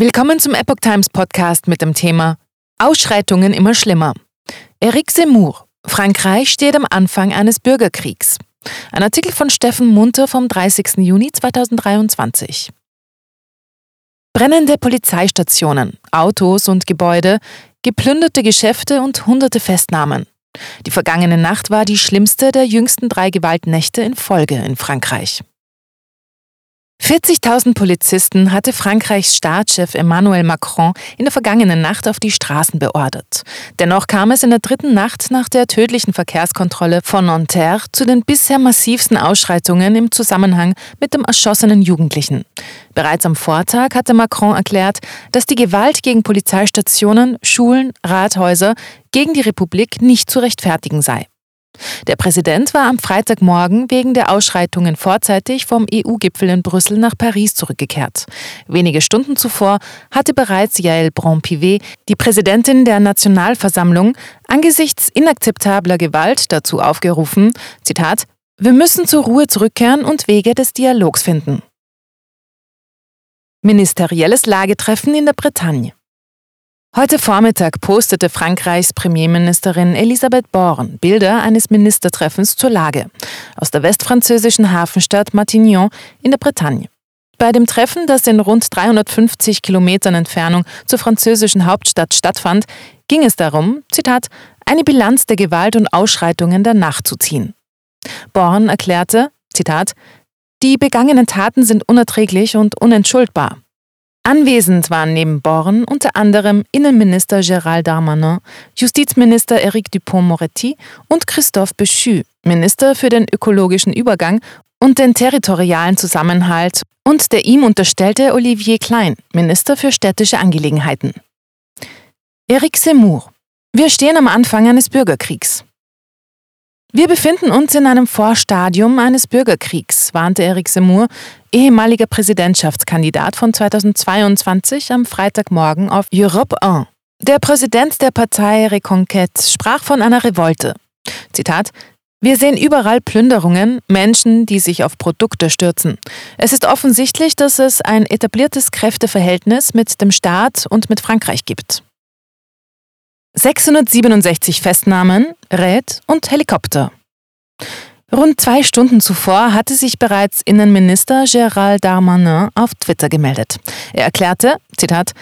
Willkommen zum Epoch Times Podcast mit dem Thema Ausschreitungen immer schlimmer. Eric Zemmour. Frankreich steht am Anfang eines Bürgerkriegs. Ein Artikel von Steffen Munter vom 30. Juni 2023. Brennende Polizeistationen, Autos und Gebäude, geplünderte Geschäfte und hunderte Festnahmen. Die vergangene Nacht war die schlimmste der jüngsten drei Gewaltnächte in Folge in Frankreich. 40.000 Polizisten hatte Frankreichs Staatschef Emmanuel Macron in der vergangenen Nacht auf die Straßen beordert. Dennoch kam es in der dritten Nacht nach der tödlichen Verkehrskontrolle von Nanterre zu den bisher massivsten Ausschreitungen im Zusammenhang mit dem erschossenen Jugendlichen. Bereits am Vortag hatte Macron erklärt, dass die Gewalt gegen Polizeistationen, Schulen, Rathäuser gegen die Republik nicht zu rechtfertigen sei. Der Präsident war am Freitagmorgen wegen der Ausschreitungen vorzeitig vom EU-Gipfel in Brüssel nach Paris zurückgekehrt. Wenige Stunden zuvor hatte bereits Yael Braun-Pivet, die Präsidentin der Nationalversammlung, angesichts inakzeptabler Gewalt dazu aufgerufen, Zitat, wir müssen zur Ruhe zurückkehren und Wege des Dialogs finden. Ministerielles Lagetreffen in der Bretagne. Heute Vormittag postete Frankreichs Premierministerin Elisabeth Born Bilder eines Ministertreffens zur Lage aus der westfranzösischen Hafenstadt Matignon in der Bretagne. Bei dem Treffen, das in rund 350 Kilometern Entfernung zur französischen Hauptstadt stattfand, ging es darum, Zitat, eine Bilanz der Gewalt und Ausschreitungen der Nacht zu ziehen. Born erklärte, Zitat, die begangenen Taten sind unerträglich und unentschuldbar. Anwesend waren neben Born unter anderem Innenminister Gérald Darmanin, Justizminister Éric Dupont-Moretti und Christophe Béchu, Minister für den ökologischen Übergang und den territorialen Zusammenhalt, und der ihm unterstellte Olivier Klein, Minister für städtische Angelegenheiten. Eric Seymour. Wir stehen am Anfang eines Bürgerkriegs. Wir befinden uns in einem Vorstadium eines Bürgerkriegs, warnte Eric Seymour, ehemaliger Präsidentschaftskandidat von 2022 am Freitagmorgen auf Europe 1. Der Präsident der Partei Reconquête sprach von einer Revolte. Zitat wir sehen überall Plünderungen, Menschen, die sich auf Produkte stürzen. Es ist offensichtlich, dass es ein etabliertes Kräfteverhältnis mit dem Staat und mit Frankreich gibt. 667 Festnahmen, Rät und Helikopter. Rund zwei Stunden zuvor hatte sich bereits Innenminister Gérald Darmanin auf Twitter gemeldet. Er erklärte, Zitat,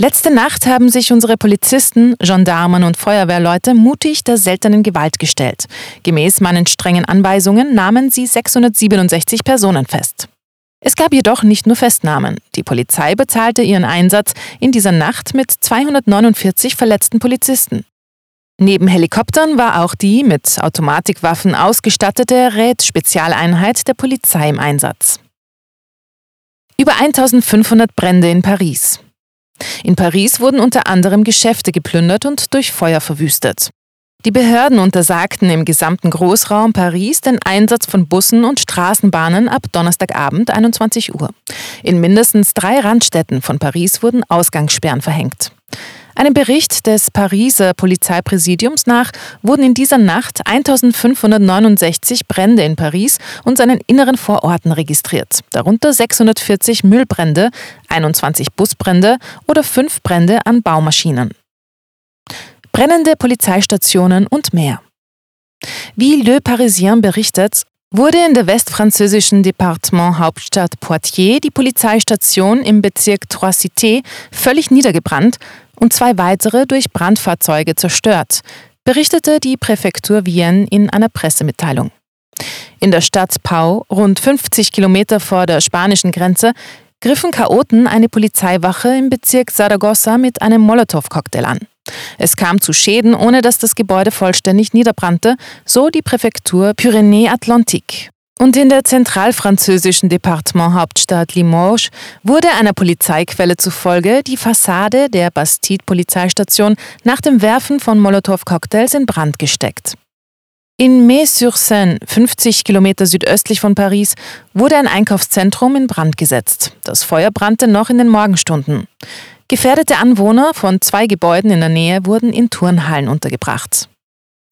Letzte Nacht haben sich unsere Polizisten, Gendarmen und Feuerwehrleute mutig der seltenen Gewalt gestellt. Gemäß meinen strengen Anweisungen nahmen sie 667 Personen fest. Es gab jedoch nicht nur Festnahmen. Die Polizei bezahlte ihren Einsatz in dieser Nacht mit 249 verletzten Polizisten. Neben Helikoptern war auch die mit Automatikwaffen ausgestattete Rätspezialeinheit der Polizei im Einsatz. Über 1500 Brände in Paris. In Paris wurden unter anderem Geschäfte geplündert und durch Feuer verwüstet. Die Behörden untersagten im gesamten Großraum Paris den Einsatz von Bussen und Straßenbahnen ab Donnerstagabend 21 Uhr. In mindestens drei Randstädten von Paris wurden Ausgangssperren verhängt. Einem Bericht des Pariser Polizeipräsidiums nach wurden in dieser Nacht 1569 Brände in Paris und seinen inneren Vororten registriert, darunter 640 Müllbrände, 21 Busbrände oder fünf Brände an Baumaschinen brennende Polizeistationen und mehr. Wie Le Parisien berichtet, wurde in der westfranzösischen Departement Hauptstadt Poitiers die Polizeistation im Bezirk Trois-Cités völlig niedergebrannt und zwei weitere durch Brandfahrzeuge zerstört, berichtete die Präfektur Vienne in einer Pressemitteilung. In der Stadt Pau, rund 50 Kilometer vor der spanischen Grenze, griffen Chaoten eine Polizeiwache im Bezirk Saragossa mit einem Molotow-Cocktail an. Es kam zu Schäden, ohne dass das Gebäude vollständig niederbrannte, so die Präfektur Pyrénées-Atlantique. Und in der zentralfranzösischen Departementhauptstadt Limoges wurde einer Polizeiquelle zufolge die Fassade der Bastide-Polizeistation nach dem Werfen von Molotow-Cocktails in Brand gesteckt. In Metz-sur-Seine, 50 Kilometer südöstlich von Paris, wurde ein Einkaufszentrum in Brand gesetzt. Das Feuer brannte noch in den Morgenstunden. Gefährdete Anwohner von zwei Gebäuden in der Nähe wurden in Turnhallen untergebracht.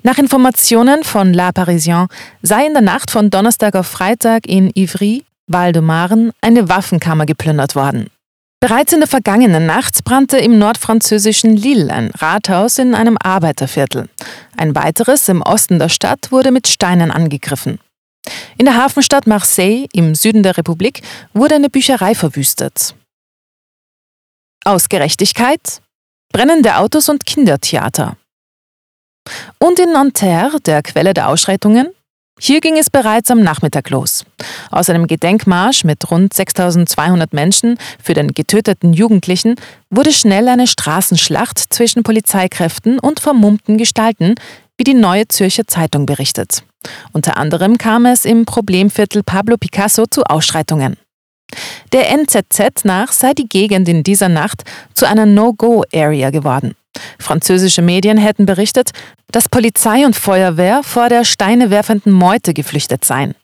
Nach Informationen von La Parisien sei in der Nacht von Donnerstag auf Freitag in Ivry, Val de Maren, eine Waffenkammer geplündert worden. Bereits in der vergangenen Nacht brannte im nordfranzösischen Lille ein Rathaus in einem Arbeiterviertel. Ein weiteres im Osten der Stadt wurde mit Steinen angegriffen. In der Hafenstadt Marseille im Süden der Republik wurde eine Bücherei verwüstet. Aus Gerechtigkeit, brennende Autos und Kindertheater. Und in Nanterre, der Quelle der Ausschreitungen, hier ging es bereits am Nachmittag los. Aus einem Gedenkmarsch mit rund 6200 Menschen für den getöteten Jugendlichen wurde schnell eine Straßenschlacht zwischen Polizeikräften und vermummten Gestalten, wie die Neue Zürcher Zeitung berichtet. Unter anderem kam es im Problemviertel Pablo Picasso zu Ausschreitungen. Der NZZ nach sei die Gegend in dieser Nacht zu einer No-Go-Area geworden. Französische Medien hätten berichtet, dass Polizei und Feuerwehr vor der steinewerfenden Meute geflüchtet seien.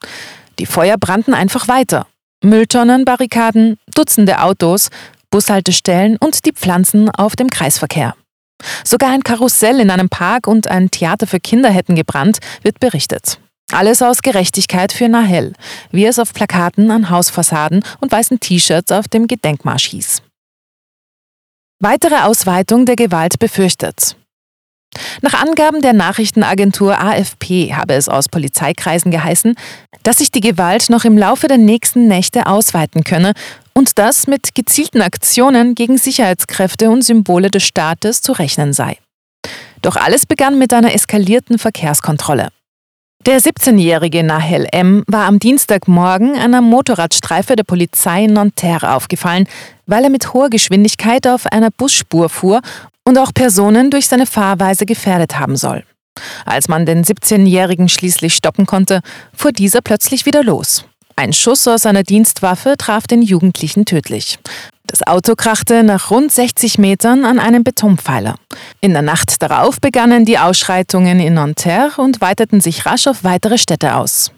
Die Feuer brannten einfach weiter. Mülltonnen, Barrikaden, Dutzende Autos, Bushaltestellen und die Pflanzen auf dem Kreisverkehr. Sogar ein Karussell in einem Park und ein Theater für Kinder hätten gebrannt, wird berichtet. Alles aus Gerechtigkeit für Nahel, wie es auf Plakaten an Hausfassaden und weißen T-Shirts auf dem Gedenkmarsch hieß. Weitere Ausweitung der Gewalt befürchtet. Nach Angaben der Nachrichtenagentur AFP habe es aus Polizeikreisen geheißen, dass sich die Gewalt noch im Laufe der nächsten Nächte ausweiten könne und dass mit gezielten Aktionen gegen Sicherheitskräfte und Symbole des Staates zu rechnen sei. Doch alles begann mit einer eskalierten Verkehrskontrolle. Der 17-jährige Nahel M. war am Dienstagmorgen einer Motorradstreife der Polizei in Nanterre aufgefallen, weil er mit hoher Geschwindigkeit auf einer Busspur fuhr und auch Personen durch seine Fahrweise gefährdet haben soll. Als man den 17-Jährigen schließlich stoppen konnte, fuhr dieser plötzlich wieder los. Ein Schuss aus einer Dienstwaffe traf den Jugendlichen tödlich. Das Auto krachte nach rund 60 Metern an einem Betonpfeiler. In der Nacht darauf begannen die Ausschreitungen in Nanterre und weiteten sich rasch auf weitere Städte aus.